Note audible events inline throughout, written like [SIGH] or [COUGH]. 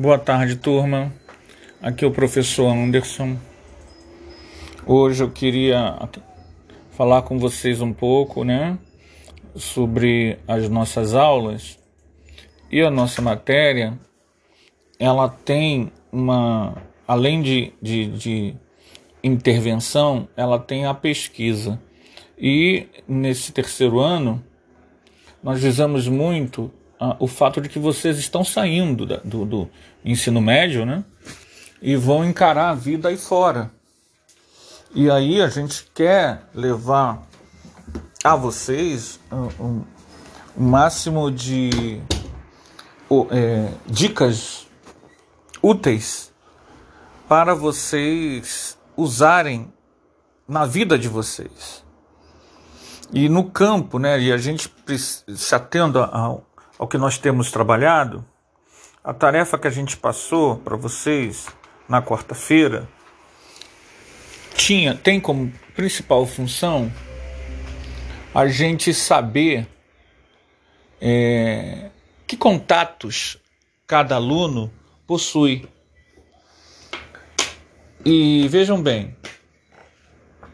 Boa tarde, turma. Aqui é o professor Anderson. Hoje eu queria falar com vocês um pouco, né, sobre as nossas aulas e a nossa matéria. Ela tem uma, além de, de, de intervenção, ela tem a pesquisa. E nesse terceiro ano, nós visamos muito o fato de que vocês estão saindo da, do, do, ensino médio, né? E vão encarar a vida aí fora. E aí a gente quer levar a vocês um, um máximo de é, dicas úteis para vocês usarem na vida de vocês. E no campo, né, e a gente se atendo ao, ao que nós temos trabalhado, a tarefa que a gente passou para vocês na quarta-feira tinha tem como principal função a gente saber é, que contatos cada aluno possui. E vejam bem,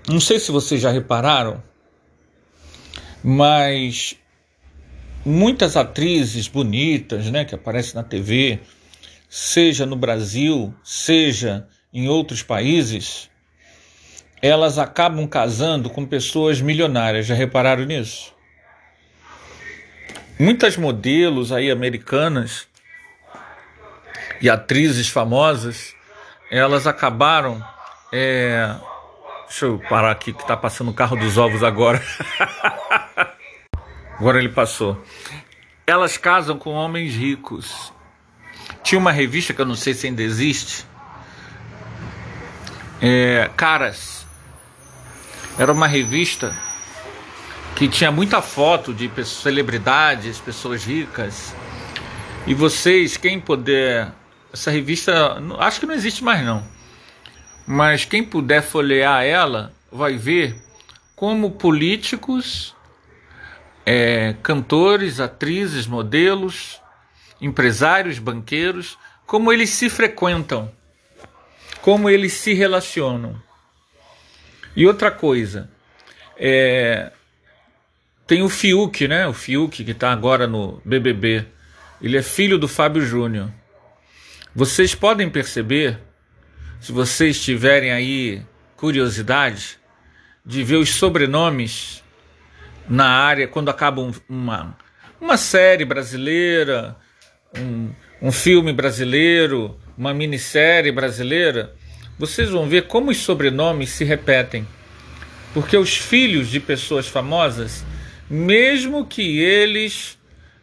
não sei se vocês já repararam, mas muitas atrizes bonitas, né, que aparecem na TV, seja no Brasil, seja em outros países, elas acabam casando com pessoas milionárias. Já repararam nisso? Muitas modelos aí americanas e atrizes famosas, elas acabaram. É... Deixa eu parar aqui que está passando o carro dos ovos agora. [LAUGHS] Agora ele passou. Elas casam com homens ricos. Tinha uma revista que eu não sei se ainda existe. É, Caras. Era uma revista que tinha muita foto de pessoas, celebridades, pessoas ricas. E vocês, quem puder. Essa revista, acho que não existe mais não. Mas quem puder folhear ela, vai ver como políticos é, cantores, atrizes, modelos, empresários, banqueiros, como eles se frequentam, como eles se relacionam. E outra coisa, é, tem o Fiuk, né? O Fiuk que está agora no BBB. Ele é filho do Fábio Júnior. Vocês podem perceber, se vocês tiverem aí curiosidade, de ver os sobrenomes na área quando acaba um, uma, uma série brasileira, um, um filme brasileiro, uma minissérie brasileira, vocês vão ver como os sobrenomes se repetem. Porque os filhos de pessoas famosas, mesmo que eles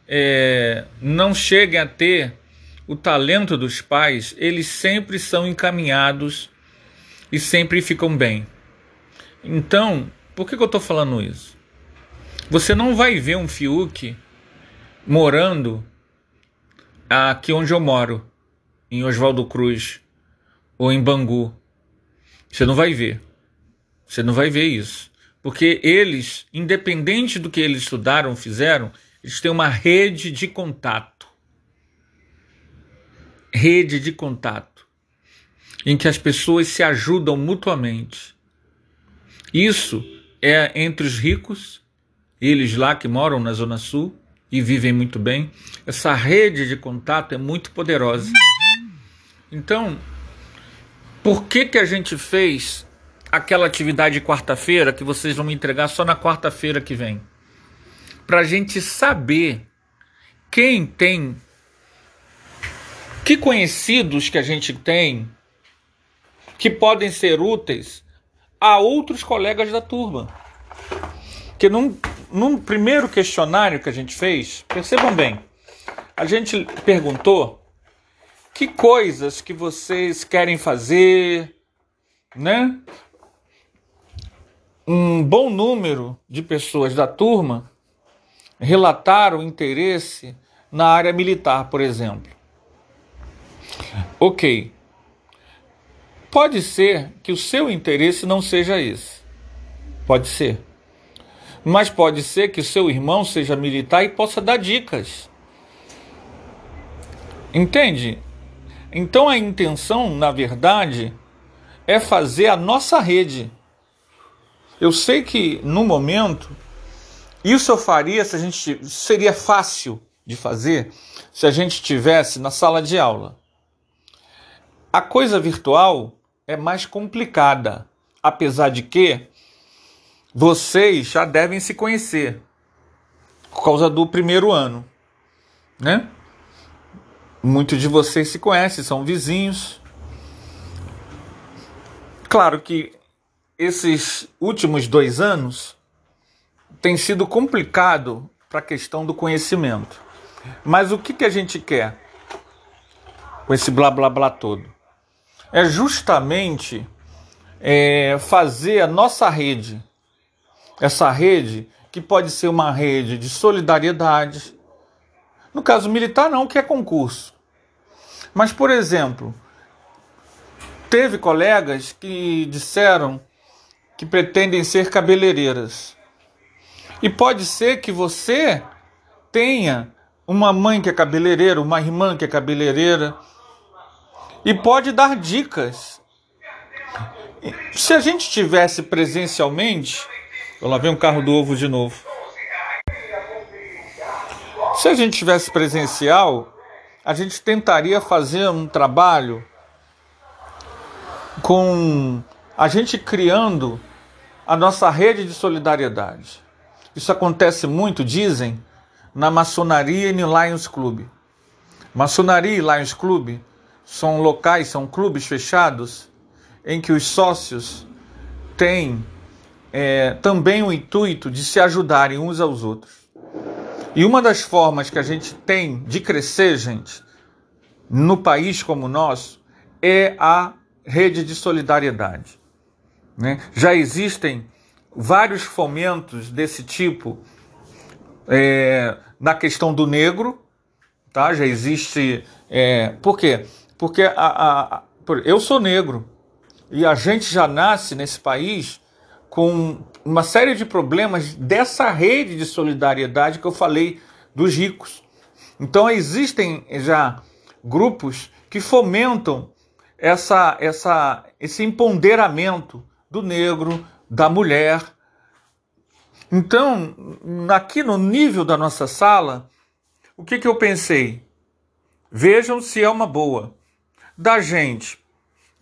é, não cheguem a ter o talento dos pais, eles sempre são encaminhados e sempre ficam bem. Então, por que, que eu estou falando isso? Você não vai ver um Fiuk morando aqui onde eu moro, em Oswaldo Cruz ou em Bangu. Você não vai ver. Você não vai ver isso. Porque eles, independente do que eles estudaram, fizeram, eles têm uma rede de contato. Rede de contato. Em que as pessoas se ajudam mutuamente. Isso é entre os ricos eles lá que moram na Zona Sul e vivem muito bem, essa rede de contato é muito poderosa. Então, por que, que a gente fez aquela atividade quarta-feira que vocês vão me entregar só na quarta-feira que vem? Para a gente saber quem tem, que conhecidos que a gente tem que podem ser úteis a outros colegas da turma. Que não num primeiro questionário que a gente fez, percebam bem, a gente perguntou que coisas que vocês querem fazer, né? Um bom número de pessoas da turma relataram interesse na área militar, por exemplo. Ok. Pode ser que o seu interesse não seja esse. Pode ser. Mas pode ser que seu irmão seja militar e possa dar dicas. Entende? Então a intenção, na verdade, é fazer a nossa rede. Eu sei que no momento isso eu faria se a gente seria fácil de fazer se a gente estivesse na sala de aula. A coisa virtual é mais complicada, apesar de que vocês já devem se conhecer por causa do primeiro ano, né? Muitos de vocês se conhecem, são vizinhos. Claro que esses últimos dois anos tem sido complicado para a questão do conhecimento. Mas o que, que a gente quer com esse blá blá blá todo? É justamente é, fazer a nossa rede, essa rede que pode ser uma rede de solidariedade. No caso militar, não, que é concurso. Mas, por exemplo, teve colegas que disseram que pretendem ser cabeleireiras. E pode ser que você tenha uma mãe que é cabeleireira, uma irmã que é cabeleireira, e pode dar dicas. Se a gente tivesse presencialmente, lá vem um carro do ovo de novo. Se a gente tivesse presencial, a gente tentaria fazer um trabalho com a gente criando a nossa rede de solidariedade. Isso acontece muito, dizem, na maçonaria e no Lions Club. Maçonaria e Lions Club são locais, são clubes fechados em que os sócios têm é, também o intuito de se ajudarem uns aos outros. E uma das formas que a gente tem de crescer, gente, no país como o nosso, é a rede de solidariedade. Né? Já existem vários fomentos desse tipo é, na questão do negro, tá? Já existe. É, por quê? Porque a, a, a, eu sou negro e a gente já nasce nesse país com uma série de problemas dessa rede de solidariedade que eu falei dos ricos. Então existem já grupos que fomentam essa, essa, esse empoderamento do negro, da mulher. Então, aqui no nível da nossa sala, o que, que eu pensei? Vejam se é uma boa. Da gente,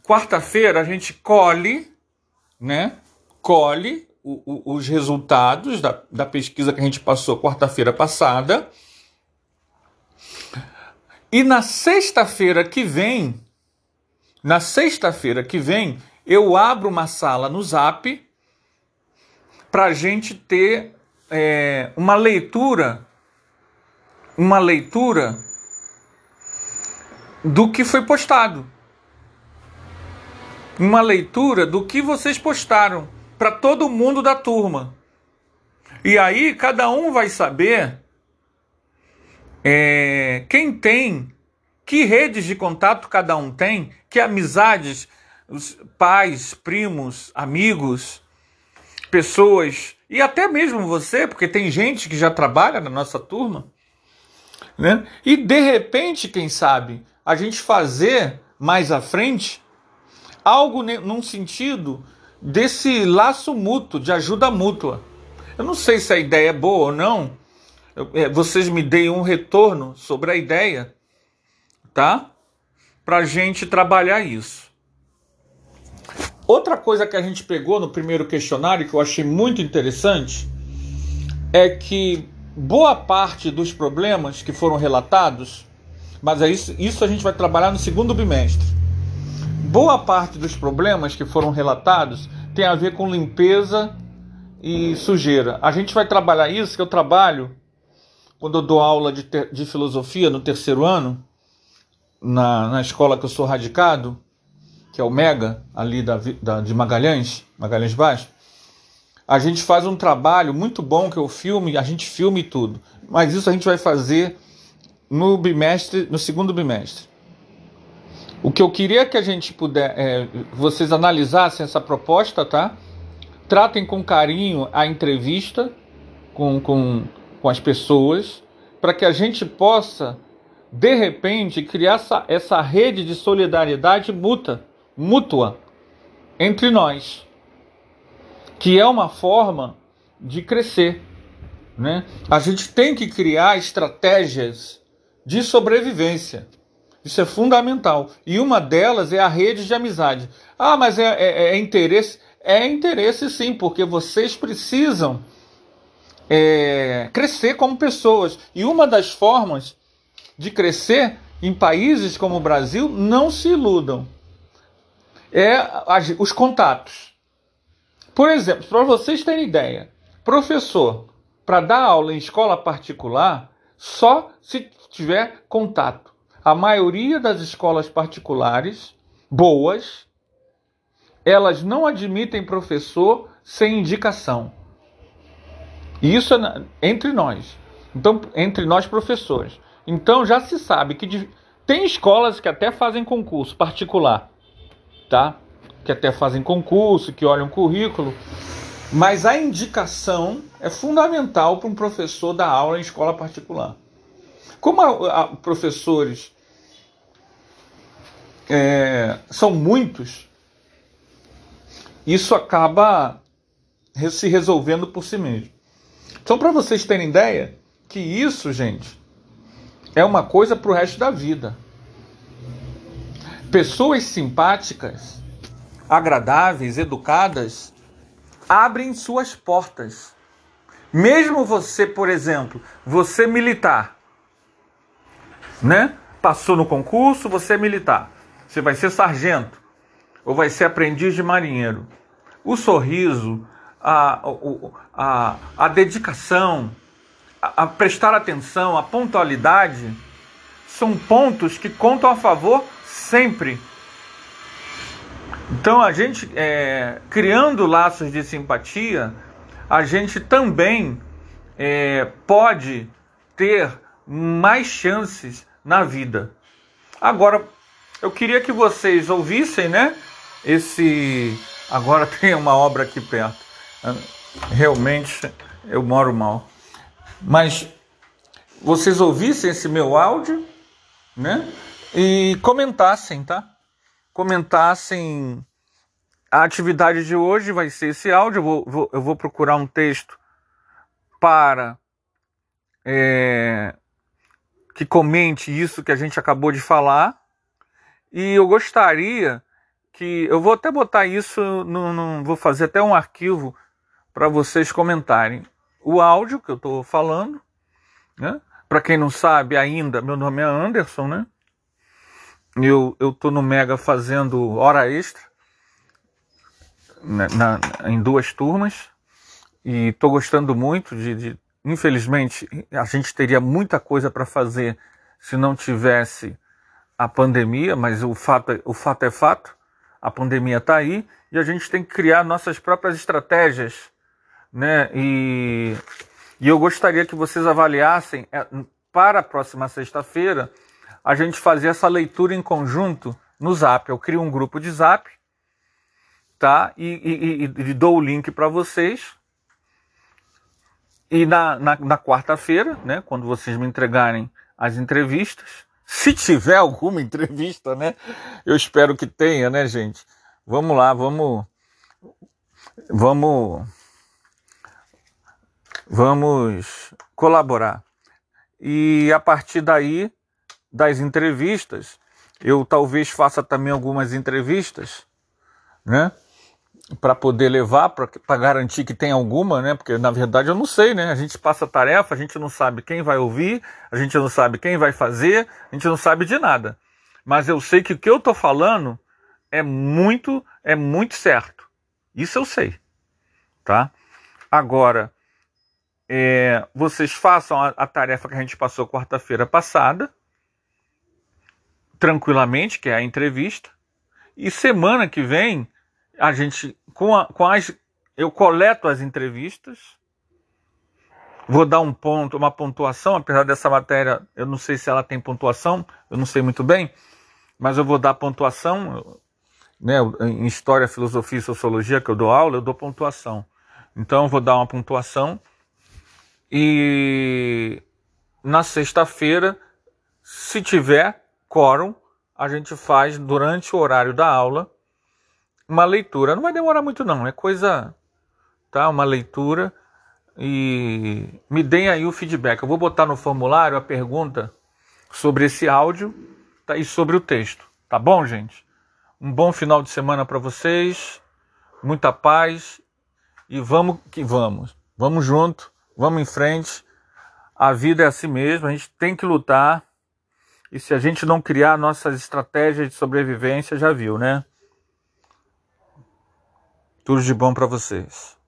quarta-feira a gente colhe, né? Colhe o, o, os resultados da, da pesquisa que a gente passou quarta-feira passada. E na sexta-feira que vem, na sexta-feira que vem, eu abro uma sala no Zap para a gente ter é, uma leitura, uma leitura do que foi postado. Uma leitura do que vocês postaram para todo mundo da turma. E aí cada um vai saber é, quem tem, que redes de contato cada um tem, que amizades, pais, primos, amigos, pessoas, e até mesmo você, porque tem gente que já trabalha na nossa turma, né? E de repente, quem sabe, a gente fazer mais à frente algo num sentido desse laço mútuo, de ajuda mútua. Eu não sei se a ideia é boa ou não. É, vocês me deem um retorno sobre a ideia, tá? Para gente trabalhar isso. Outra coisa que a gente pegou no primeiro questionário que eu achei muito interessante é que boa parte dos problemas que foram relatados, mas é isso, isso a gente vai trabalhar no segundo bimestre. Boa parte dos problemas que foram relatados tem a ver com limpeza e sujeira. A gente vai trabalhar isso, que eu trabalho quando eu dou aula de, de filosofia no terceiro ano, na, na escola que eu sou radicado que é o Mega, ali da, da, de Magalhães, Magalhães Baixo, a gente faz um trabalho muito bom que é o filme, a gente filme tudo. Mas isso a gente vai fazer no bimestre, no segundo bimestre. O que eu queria que a gente puder, é, vocês analisassem essa proposta, tá? Tratem com carinho a entrevista com, com, com as pessoas, para que a gente possa de repente, criar essa, essa rede de solidariedade mútua, mútua entre nós, que é uma forma de crescer. Né? A gente tem que criar estratégias de sobrevivência. Isso é fundamental. E uma delas é a rede de amizade. Ah, mas é, é, é interesse. É interesse sim, porque vocês precisam é, crescer como pessoas. E uma das formas de crescer em países como o Brasil, não se iludam, é os contatos. Por exemplo, para vocês terem ideia, professor, para dar aula em escola particular, só se tiver contato. A maioria das escolas particulares boas, elas não admitem professor sem indicação. E isso é entre nós. Então, entre nós professores. Então já se sabe que tem escolas que até fazem concurso particular, tá? Que até fazem concurso, que olham currículo, mas a indicação é fundamental para um professor dar aula em escola particular. Como a, a, professores é, são muitos, isso acaba se resolvendo por si mesmo. Então, para vocês terem ideia, que isso, gente, é uma coisa para o resto da vida. Pessoas simpáticas, agradáveis, educadas, abrem suas portas. Mesmo você, por exemplo, você militar, né? Passou no concurso, você é militar. Você vai ser sargento ou vai ser aprendiz de marinheiro. O sorriso, a, a, a, dedicação, a, a prestar atenção, a pontualidade são pontos que contam a favor sempre. Então a gente é, criando laços de simpatia, a gente também é, pode ter mais chances na vida. Agora, eu queria que vocês ouvissem, né? Esse agora [LAUGHS] tem uma obra aqui perto. Realmente eu moro mal. Mas vocês ouvissem esse meu áudio, né? E comentassem, tá? Comentassem a atividade de hoje vai ser esse áudio. Eu vou, vou eu vou procurar um texto para é, que comente isso que a gente acabou de falar. E eu gostaria que. Eu vou até botar isso, no, no vou fazer até um arquivo para vocês comentarem o áudio que eu estou falando. Né? Para quem não sabe ainda, meu nome é Anderson, né? Eu estou no Mega fazendo hora extra na, na em duas turmas e estou gostando muito de, de. Infelizmente, a gente teria muita coisa para fazer se não tivesse a pandemia, mas o fato, é, o fato é fato. A pandemia está aí e a gente tem que criar nossas próprias estratégias né? E, e eu gostaria que vocês avaliassem é, para a próxima sexta-feira a gente fazer essa leitura em conjunto no Zap. Eu crio um grupo de Zap, tá? E, e, e, dou o link para vocês. E na, na, na quarta-feira, né, quando vocês me entregarem as entrevistas, se tiver alguma entrevista, né? Eu espero que tenha, né, gente? Vamos lá, vamos. Vamos vamos colaborar. E a partir daí, das entrevistas, eu talvez faça também algumas entrevistas, né? Para poder levar, para garantir que tem alguma, né? Porque na verdade eu não sei, né? A gente passa tarefa, a gente não sabe quem vai ouvir, a gente não sabe quem vai fazer, a gente não sabe de nada. Mas eu sei que o que eu tô falando é muito, é muito certo. Isso eu sei, tá? Agora, é, vocês façam a, a, tarefa que a gente passou quarta-feira passada, tranquilamente, que é a entrevista. E semana que vem, a gente, com, a, com as. Eu coleto as entrevistas, vou dar um ponto, uma pontuação, apesar dessa matéria, eu não sei se ela tem pontuação, eu não sei muito bem, mas eu vou dar pontuação, né, em História, Filosofia e Sociologia, que eu dou aula, eu dou pontuação. Então eu vou dar uma pontuação e na sexta-feira, Se tiver quórum, a gente faz durante o horário da aula uma leitura. Não vai demorar muito não, é coisa, tá? Uma leitura e me deem aí o feedback. Eu vou botar no formulário a pergunta sobre esse áudio tá? e sobre o texto, tá bom, gente? Um bom final de semana para vocês, muita paz e vamos que vamos. Vamos junto, vamos em frente. A vida é assim mesmo, a gente tem que lutar. E se a gente não criar nossas estratégias de sobrevivência, já viu, né? Tudo de bom para vocês.